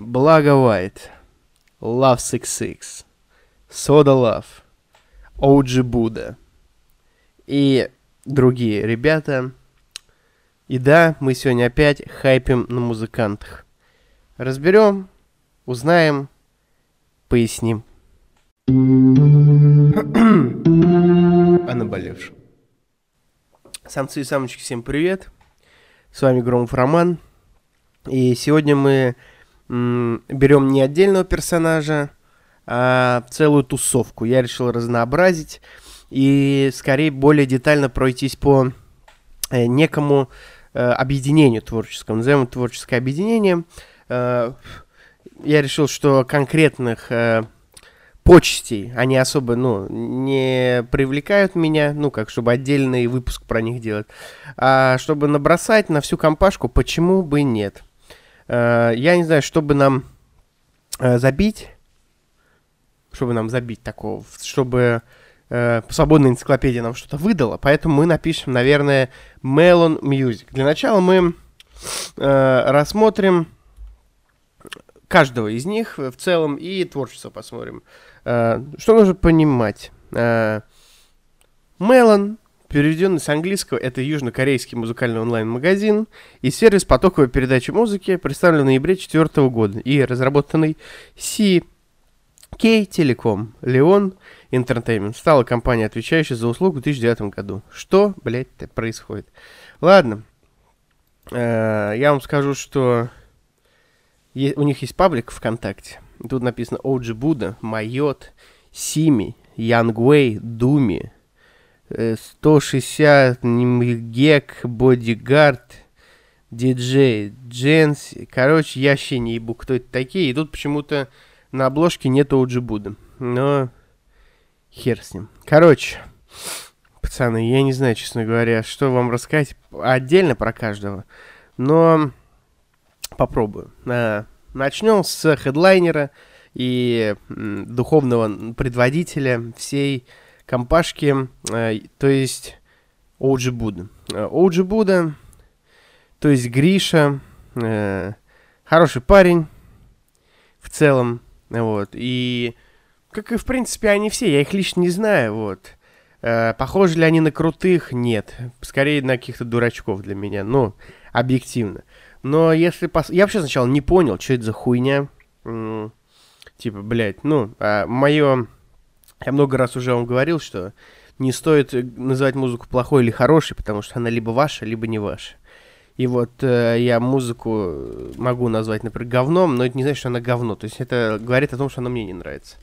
Благо White, Love 66, Soda Love, OG Buddha и другие ребята. И да, мы сегодня опять хайпим на музыкантах. Разберем, узнаем, поясним. О наболевшем. Самцы и самочки, всем привет. С вами Громов Роман. И сегодня мы берем не отдельного персонажа, а целую тусовку. Я решил разнообразить и скорее более детально пройтись по э, некому э, объединению творческому. Назовем творческое объединение. Э, я решил, что конкретных почестей они особо, ну, не привлекают меня, ну, как, чтобы отдельный выпуск про них делать. А чтобы набросать на всю компашку, почему бы нет? Э, я не знаю, чтобы нам э, забить, чтобы нам забить такого, чтобы э, свободная энциклопедия нам что-то выдала, поэтому мы напишем, наверное, Melon Music. Для начала мы рассмотрим каждого из них в целом и творчество посмотрим. что нужно понимать? Melon Переведенный с английского, это южнокорейский музыкальный онлайн-магазин и сервис потоковой передачи музыки, представленный в ноябре 2004 года и разработанный CK Telecom Leon Entertainment. Стала компания, отвечающая за услугу в 2009 году. Что, блядь, происходит? Ладно. Э, я вам скажу, что у них есть паблик ВКонтакте. Тут написано OG Buddha, Майот, Сими, Янгвей, Думи, 160 гек, бодигард, диджей, дженс. Короче, я вообще не ебу, кто это такие. И тут почему-то на обложке нет OG Будда. Но хер с ним. Короче, пацаны, я не знаю, честно говоря, что вам рассказать отдельно про каждого. Но попробую. А, начнем с хедлайнера и духовного предводителя всей компашки, э, то есть OG Buddha. OG Buddha, то есть Гриша, э, хороший парень в целом, вот, и как и в принципе они все, я их лично не знаю, вот. Э, похожи ли они на крутых? Нет. Скорее на каких-то дурачков для меня, ну, объективно. Но если... Пос... Я вообще сначала не понял, что это за хуйня. Типа, блядь, ну, а мое я много раз уже вам говорил, что не стоит называть музыку плохой или хорошей, потому что она либо ваша, либо не ваша. И вот э, я музыку могу назвать, например, говном, но это не значит, что она говно. То есть это говорит о том, что она мне не нравится.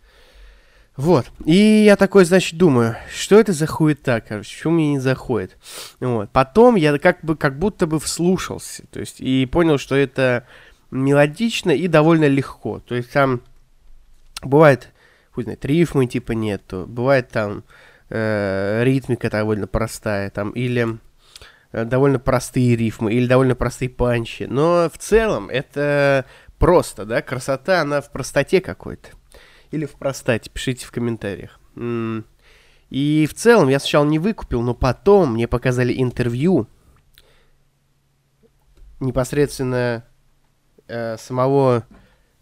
Вот. И я такой, значит, думаю, что это за хуета, короче, почему мне не заходит. Вот. Потом я как бы, как будто бы вслушался, то есть, и понял, что это мелодично и довольно легко. То есть там бывает хуй знает, рифмы типа нету. Бывает там э, ритмика довольно простая, там, или э, довольно простые рифмы, или довольно простые панчи. Но в целом это просто, да, красота, она в простоте какой-то. Или в простоте, пишите в комментариях. И в целом я сначала не выкупил, но потом мне показали интервью непосредственно э, самого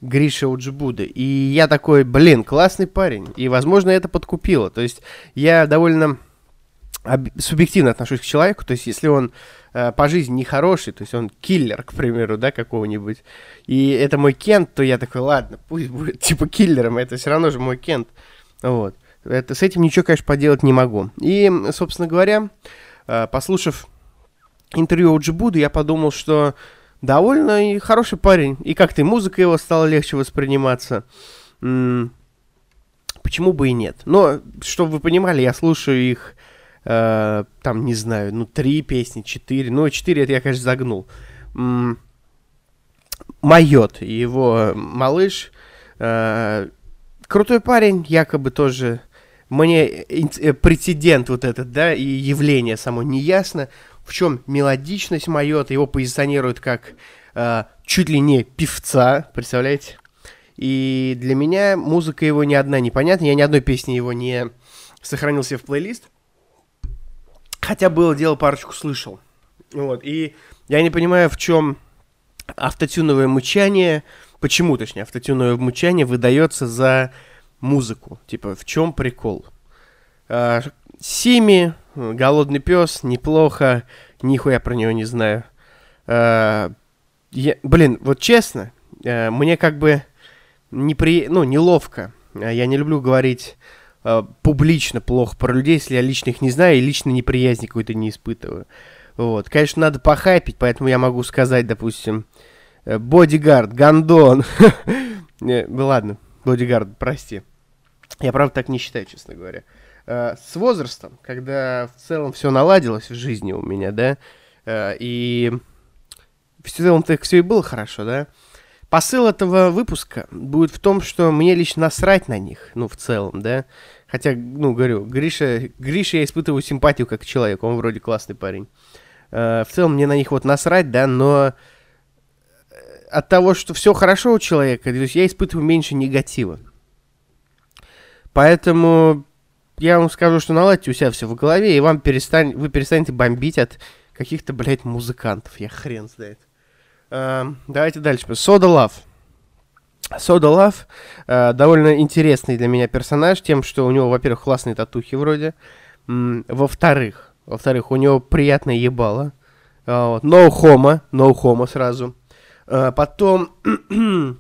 Гриша Уджибуда. И я такой, блин, классный парень. И, возможно, это подкупило. То есть я довольно субъективно отношусь к человеку. То есть если он э, по жизни нехороший, то есть он киллер, к примеру, да, какого-нибудь, и это мой Кент, то я такой, ладно, пусть будет типа киллером, это все равно же мой Кент. Вот. Это, с этим ничего, конечно, поделать не могу. И, собственно говоря, э, послушав интервью Уджибуда, я подумал, что довольно и хороший парень. И как-то музыка его стала легче восприниматься. Почему бы и нет? Но, чтобы вы понимали, я слушаю их, э, там, не знаю, ну, три песни, четыре. Ну, четыре это я, конечно, загнул. М Майот, его малыш. Э, крутой парень, якобы тоже мне э, прецедент вот этот, да, и явление само не ясно в чем мелодичность Майота, его позиционируют как э, чуть ли не певца, представляете? И для меня музыка его ни одна непонятна, я ни одной песни его не сохранил себе в плейлист, хотя было дело, парочку слышал. Вот, и я не понимаю, в чем автотюновое мычание, почему, точнее, автотюновое мучание выдается за музыку. Типа, в чем прикол? Сими, голодный пес, неплохо, нихуя про него не знаю. А, я, блин, вот честно, а, мне как бы непри... ну, неловко. А, я не люблю говорить а, публично плохо про людей, если я лично их не знаю и лично неприязни какой-то не испытываю. Вот. Конечно, надо похайпить, поэтому я могу сказать, допустим, э, бодигард, гандон. Ну ладно, бодигард, прости. Я правда так не считаю, честно говоря. Э, с возрастом, когда в целом все наладилось в жизни у меня, да, э, и в целом так все и было хорошо, да, посыл этого выпуска будет в том, что мне лично насрать на них, ну, в целом, да, хотя, ну, говорю, Гриша, Гриша я испытываю симпатию как человек, он вроде классный парень. В целом мне на них вот насрать, да, но от того, что все хорошо у человека, то есть я испытываю меньше негатива. Поэтому я вам скажу, что наладьте у себя все в голове, и вам перестань, вы перестанете бомбить от каких-то, блядь, музыкантов. Я хрен знает. Uh, давайте дальше. Сода Лав. Сода Лав довольно интересный для меня персонаж тем, что у него, во-первых, классные татухи вроде. Мм, во-вторых, во-вторых, у него приятное ебало. Э, вот. No homo, no homo сразу. Э, потом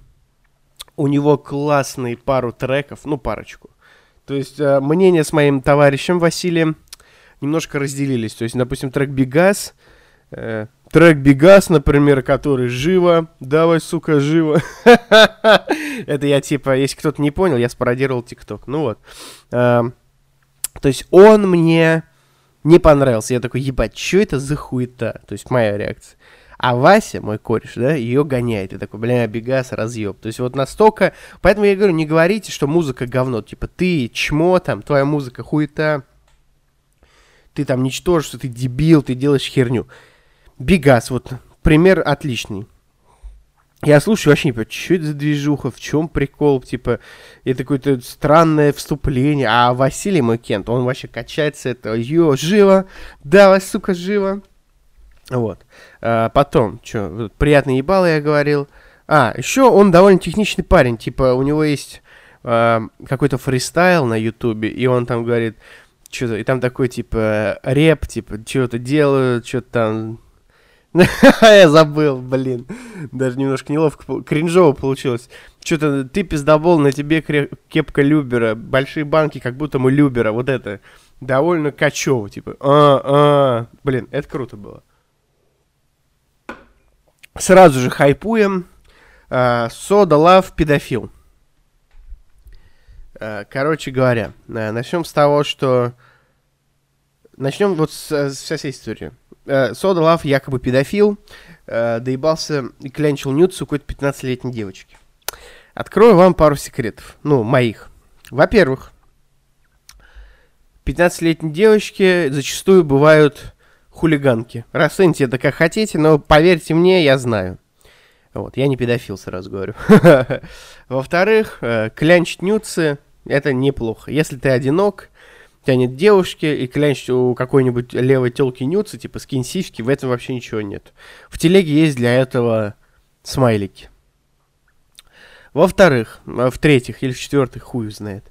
у него классные пару треков, ну парочку. То есть э, мнения с моим товарищем Василием немножко разделились. То есть, допустим, трек Бигас, э, трек Бигас, например, который живо, давай, сука, живо. Это я типа, если кто-то не понял, я спародировал ТикТок. Ну вот. Э, то есть он мне не понравился. Я такой, ебать, что это за хуета? То есть моя реакция. А Вася, мой кореш, да, ее гоняет. И такой, бля, Бегас, разъеб. То есть вот настолько... Поэтому я говорю, не говорите, что музыка говно. Типа, ты чмо там, твоя музыка хуета. Ты там ничтожество, ты дебил, ты делаешь херню. Бегас, вот, пример отличный. Я слушаю, вообще не понимаю, что это за движуха, в чем прикол, типа, это какое-то странное вступление, а Василий мой Кент, он вообще качается, это, ё, живо, давай, сука, живо. Вот. А, потом, что, приятный ебало я говорил. А, еще он довольно техничный парень. Типа, у него есть а, какой-то фристайл на ютубе, и он там говорит, что-то, и там такой, типа, реп, типа, что-то делают, что-то там... Я забыл, блин. Даже немножко неловко, кринжово получилось. Что-то ты пиздобол, на тебе кепка Любера, большие банки, как будто мы Любера, вот это. Довольно качево, типа, а, а, блин, это круто было. Сразу же хайпуем. Сода Лав педофил. А, короче говоря, а, начнем с того, что... Начнем вот с, с всей истории. Сода Лав якобы педофил, доебался и клянчил нюд с какой-то 15-летней девочки. Открою вам пару секретов. Ну, моих. Во-первых, 15-летние девочки зачастую бывают хулиганки. Расцените это как хотите, но поверьте мне, я знаю. Вот, я не педофил, сразу говорю. Во-вторых, э, клянчить нюцы – это неплохо. Если ты одинок, у тебя нет девушки, и клянчить у какой-нибудь левой телки нюцы, типа скин сиськи, в этом вообще ничего нет. В телеге есть для этого смайлики. Во-вторых, э, в-третьих или в-четвертых, хуй знает.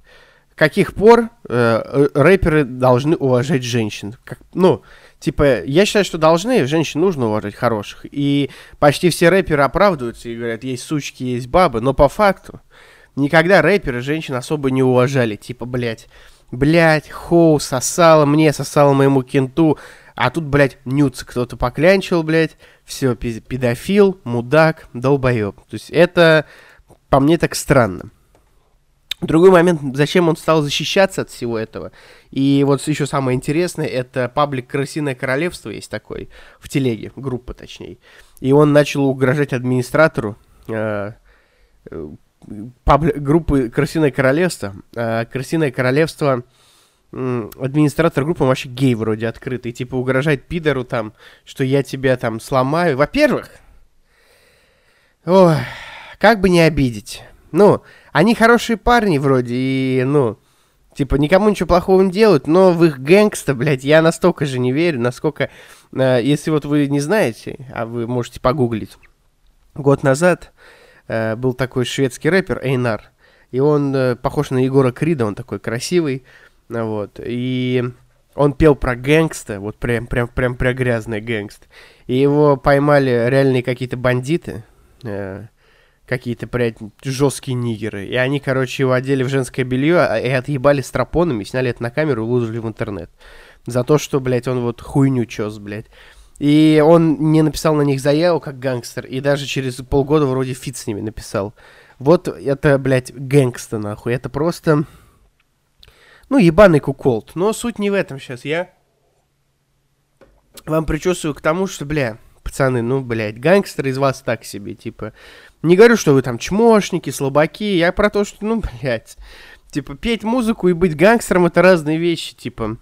Каких пор э, рэперы должны уважать женщин? Как, ну, Типа, я считаю, что должны, женщин нужно уважать хороших. И почти все рэперы оправдываются и говорят, есть сучки, есть бабы. Но по факту, никогда рэперы женщин особо не уважали. Типа, блядь, блядь, хоу, сосала мне, сосала моему кенту. А тут, блядь, нюц кто-то поклянчил, блядь. Все, педофил, мудак, долбоеб. То есть это, по мне, так странно. Другой момент, зачем он стал защищаться от всего этого. И вот еще самое интересное, это паблик «Крысиное королевство» есть такой, в телеге, группа точнее. И он начал угрожать администратору э, э группы «Крысиное королевство». Э, «Крысиное королевство» администратор группы вообще гей вроде открытый, типа угрожает пидору там, что я тебя там сломаю. Во-первых, ой, как бы не обидеть. Ну, они хорошие парни вроде, и, ну, типа, никому ничего плохого не делают, но в их гэнгста, блядь, я настолько же не верю, насколько, э, если вот вы не знаете, а вы можете погуглить, год назад э, был такой шведский рэпер Эйнар. И он э, похож на Егора Крида, он такой красивый. Вот. И он пел про гэнгста, вот прям, прям, прям про грязный гэнгст. И его поймали реальные какие-то бандиты, э, какие-то, блядь, жесткие нигеры. И они, короче, его одели в женское белье а, и отъебали стропонами, сняли это на камеру и выложили в интернет. За то, что, блядь, он вот хуйню чес, блядь. И он не написал на них заяву как гангстер, и даже через полгода вроде фит с ними написал. Вот это, блядь, gangsta, нахуй. Это просто... Ну, ебаный cuckold. Но суть не в этом сейчас. Я вам причесываю к тому, что, бля, пацаны, ну, блядь, гангстер из вас так себе, типа. Не говорю, что вы там чмошники, слабаки. Я про то, что, ну, блядь, типа, петь музыку и быть гангстером это разные вещи, типа.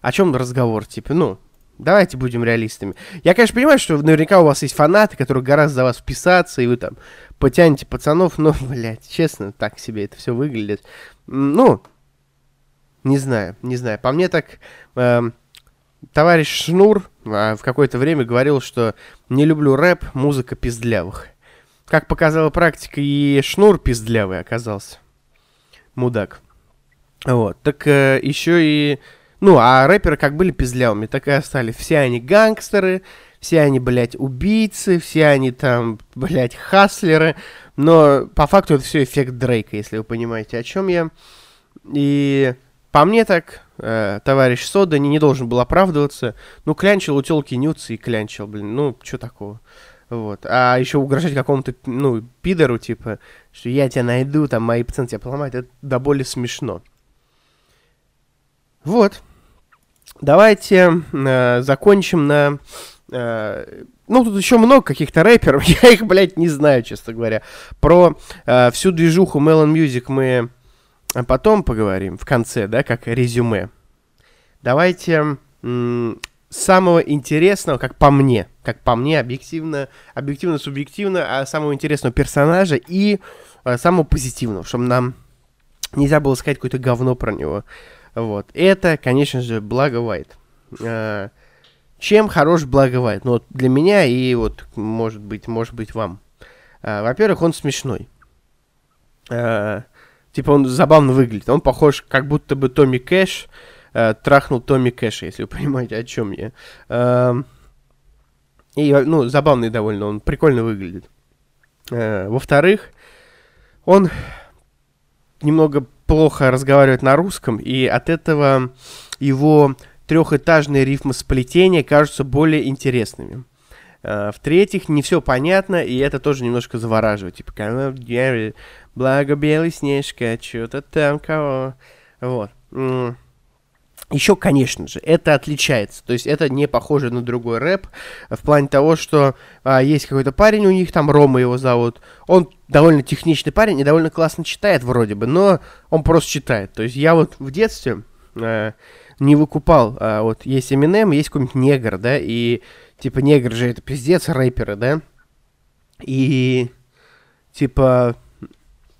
О чем разговор, типа, ну, Давайте будем реалистами. Я, конечно, понимаю, что наверняка у вас есть фанаты, которые гораздо за вас вписаться, и вы там потянете пацанов, но, блядь, честно, так себе это все выглядит. Ну, не знаю, не знаю. По мне так... Э, товарищ Шнур э, в какое-то время говорил, что не люблю рэп, музыка пиздлявых. Как показала практика, и Шнур пиздлявый оказался. Мудак. Вот. Так э, еще и ну, а рэперы как были пиздлявыми, так и остались. Все они гангстеры, все они, блядь, убийцы, все они там, блядь, хаслеры. Но по факту это все эффект Дрейка, если вы понимаете, о чем я. И по мне так, э, товарищ Сода не, не должен был оправдываться. Ну, клянчил у телки нюцы и клянчил, блин, ну, что такого. Вот. А еще угрожать какому-то, ну, пидору, типа, что я тебя найду, там, мои пацаны тебя поломают, это до боли смешно. Вот. Давайте э, закончим на... Э, ну, тут еще много каких-то рэперов, я их, блядь, не знаю, честно говоря. Про э, всю движуху Melon Music мы потом поговорим, в конце, да, как резюме. Давайте самого интересного, как по мне, как по мне, объективно, объективно, субъективно, а самого интересного персонажа и э, самого позитивного, чтобы нам нельзя было сказать какое-то говно про него. Вот. Это, конечно же, Благо Вайт. А, чем хорош Благо Вайт? Ну, вот для меня и вот, может быть, может быть, вам. А, во-первых, он смешной. А, типа, он забавно выглядит. Он похож, как будто бы Томми Кэш а, трахнул Томми Кэша, если вы понимаете, о чем я. А, и, ну, забавный довольно, он прикольно выглядит. А, во-вторых, он немного плохо разговаривает на русском, и от этого его трехэтажные рифмосплетения кажутся более интересными. Uh, В-третьих, не все понятно, и это тоже немножко завораживает. Типа, благо белый снежка, что-то там кого. Вот. Еще, конечно же, это отличается. То есть это не похоже на другой рэп. В плане того, что а, есть какой-то парень у них, там Рома его зовут. Он довольно техничный парень и довольно классно читает вроде бы, но он просто читает. То есть я вот в детстве а, не выкупал. А, вот есть Eminem, есть какой-нибудь негр, да, и типа негр же это пиздец рэперы, да. И типа,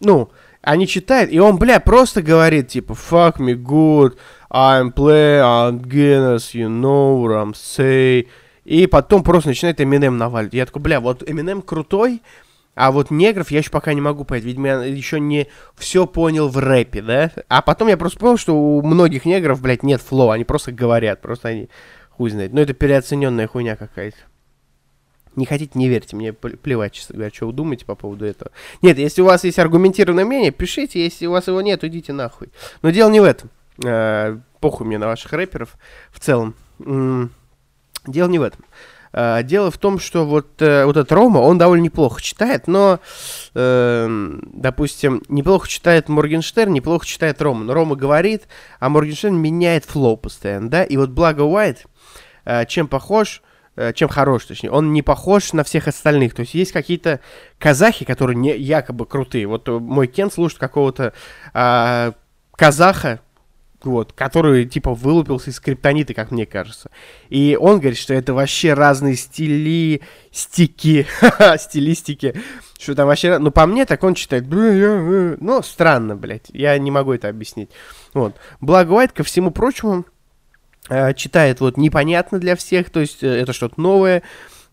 ну, они читают, и он, бля, просто говорит, типа, fuck me good, I'm play on Guinness, you know what I'm say. И потом просто начинает Eminem наваливать. Я такой, бля, вот Eminem крутой, а вот негров я еще пока не могу понять. Видимо, я еще не все понял в рэпе, да? А потом я просто понял, что у многих негров, блядь, нет флоу. Они просто говорят, просто они хуй знает. Но это переоцененная хуйня какая-то. Не хотите, не верьте, мне плевать, честно говоря, что вы думаете по поводу этого. Нет, если у вас есть аргументированное мнение, пишите, если у вас его нет, идите нахуй. Но дело не в этом. Э, похуй мне на ваших рэперов в целом. Дело не в этом. Uh, дело в том, что вот, uh, вот этот Рома, он довольно неплохо читает, но, uh, допустим, неплохо читает Моргенштерн, неплохо читает Рома. Но Рома говорит, а Моргенштерн меняет флоу постоянно, да? И вот Благо Уайт, чем похож, чем хорош, точнее, он не похож на всех остальных. То есть есть какие-то казахи, которые не, якобы крутые. Вот мой Кен слушает какого-то казаха, вот, который, типа, вылупился из скриптонита, как мне кажется. И он говорит, что это вообще разные стили, стики, стилистики, что там вообще... Ну, по мне, так он читает, ну, странно, блядь, я не могу это объяснить. Вот. Благо Уайт, ко всему прочему, э, читает вот непонятно для всех, то есть э, это что-то новое,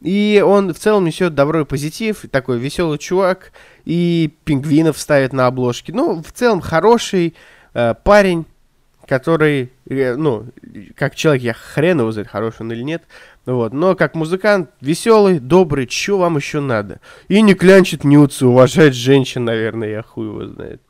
И он в целом несет добро и позитив, такой веселый чувак, и пингвинов ставит на обложке. Ну, в целом хороший э, парень, который, э, ну, как человек, я хрен его знает, хороший он или нет, вот, но как музыкант веселый, добрый, что вам еще надо? И не клянчит нюцы, уважает женщин, наверное, я хуй его знает.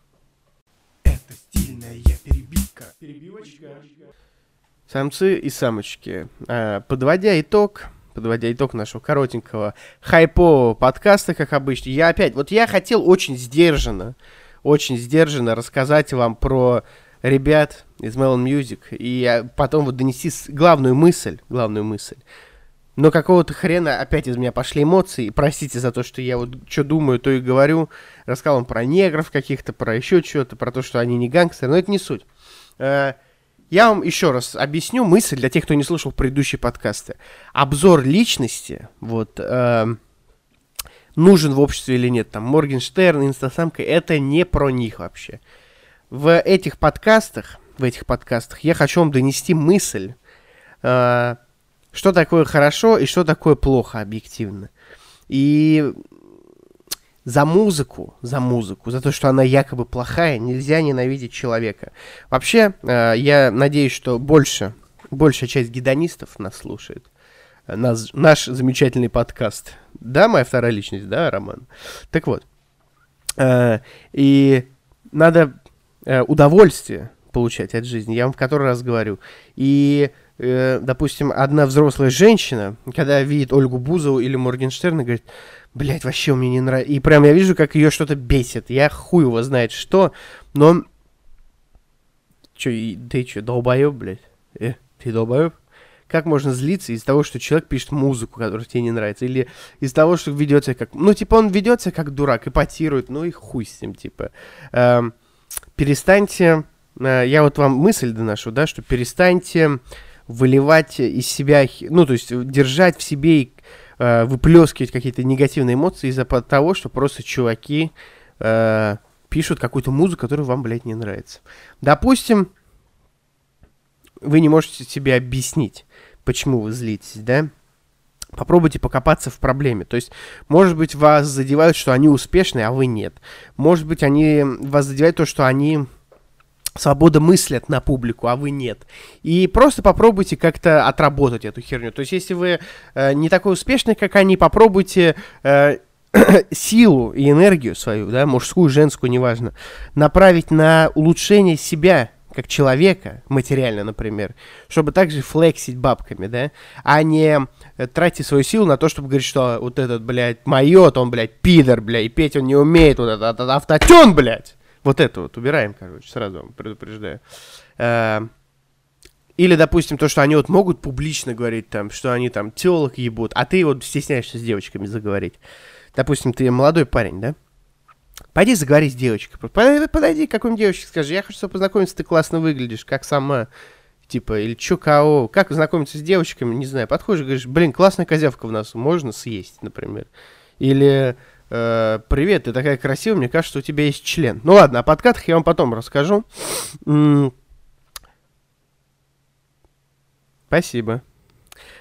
Самцы и самочки. А, подводя итог, подводя итог нашего коротенького хайпового подкаста, как обычно, я опять, вот я хотел очень сдержанно, очень сдержанно рассказать вам про ребят из Melon Music и потом вот донести главную мысль, главную мысль. Но какого-то хрена опять из меня пошли эмоции. Простите за то, что я вот что думаю, то и говорю. Рассказал вам про негров каких-то, про еще что-то, про то, что они не гангстеры, но это не суть. Э, я вам еще раз объясню мысль для тех, кто не слушал предыдущие подкасты. Обзор личности, вот, э, нужен в обществе или нет, там, Моргенштерн, Инстасамка, это не про них вообще в этих подкастах, в этих подкастах я хочу вам донести мысль, э, что такое хорошо и что такое плохо объективно. И за музыку, за музыку, за то, что она якобы плохая, нельзя ненавидеть человека. Вообще, э, я надеюсь, что больше, большая часть гедонистов нас слушает. Нас, наш замечательный подкаст. Да, моя вторая личность, да, Роман? Так вот. Э, и надо э, удовольствие получать от жизни. Я вам в который раз говорю. И, допустим, одна взрослая женщина, когда видит Ольгу Бузову или Моргенштерна, говорит, блядь, вообще мне не нравится. И прям я вижу, как ее что-то бесит. Я хуй его знает что, но... Че, ты че, долбоеб, блядь? Э, ты долбоеб? Как можно злиться из того, что человек пишет музыку, которая тебе не нравится? Или из того, что ведет как... Ну, типа, он ведет как дурак, эпатирует, ну и хуй с ним, типа. Эм, перестаньте, э, я вот вам мысль доношу, да, что перестаньте выливать из себя, ну, то есть держать в себе и э, выплескивать какие-то негативные эмоции из-за того, что просто чуваки э, пишут какую-то музыку, которая вам, блядь, не нравится. Допустим, вы не можете себе объяснить, почему вы злитесь, да? Попробуйте покопаться в проблеме. То есть, может быть, вас задевают, что они успешные, а вы нет. Может быть, они вас задевают то, что они свобода мыслят на публику, а вы нет. И просто попробуйте как-то отработать эту херню. То есть, если вы э, не такой успешный, как они, попробуйте э, силу и энергию свою, да, мужскую, женскую, неважно, направить на улучшение себя как человека, материально, например, чтобы также флексить бабками, да, а не э, тратить свою силу на то, чтобы говорить, что вот этот, блядь, майот, он, блядь, пидор, блядь, и петь он не умеет, вот этот, автотюн, блядь. Вот это вот убираем, короче, сразу вам предупреждаю. Э, или, допустим, то, что они вот могут публично говорить там, что они там телок ебут, а ты вот стесняешься с девочками заговорить. Допустим, ты молодой парень, да? Пойди заговори с девочкой. Подойди, подойди к какой-нибудь девочке, скажи, я хочу познакомиться, ты классно выглядишь, как сама. Типа, или чё, кого, как знакомиться с девочками, не знаю. Подходишь говоришь, блин, классная козявка в нас, можно съесть, например. Или, э, привет, ты такая красивая, мне кажется, у тебя есть член. Ну ладно, о подкатах я вам потом расскажу. Спасибо.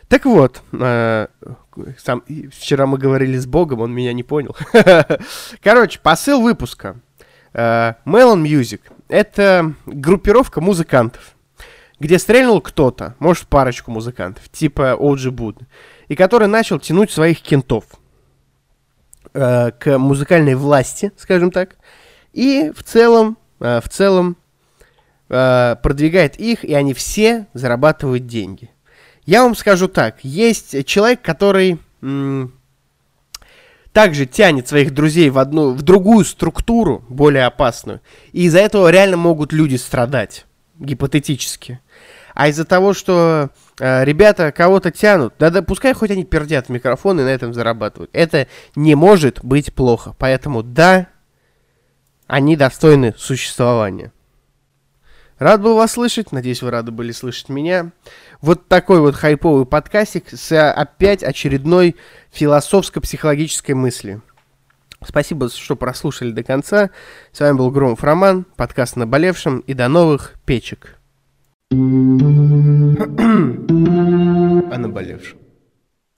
Так вот, э, сам, вчера мы говорили с Богом, он меня не понял. Короче, посыл выпуска. Э, Melon Music — это группировка музыкантов, где стрельнул кто-то, может, парочку музыкантов, типа OG Буд, и который начал тянуть своих кентов э, к музыкальной власти, скажем так, и в целом, э, в целом э, продвигает их, и они все зарабатывают деньги. Я вам скажу так, есть человек, который также тянет своих друзей в одну, в другую структуру, более опасную, и из-за этого реально могут люди страдать, гипотетически. А из-за того, что э, ребята кого-то тянут, да, да пускай хоть они пердят в микрофон и на этом зарабатывают, это не может быть плохо. Поэтому да, они достойны существования. Рад был вас слышать, надеюсь, вы рады были слышать меня. Вот такой вот хайповый подкастик с опять очередной философско-психологической мыслью. Спасибо, что прослушали до конца. С вами был Громов Роман, подкаст «Наболевшим», и до новых печек. О наболевшем.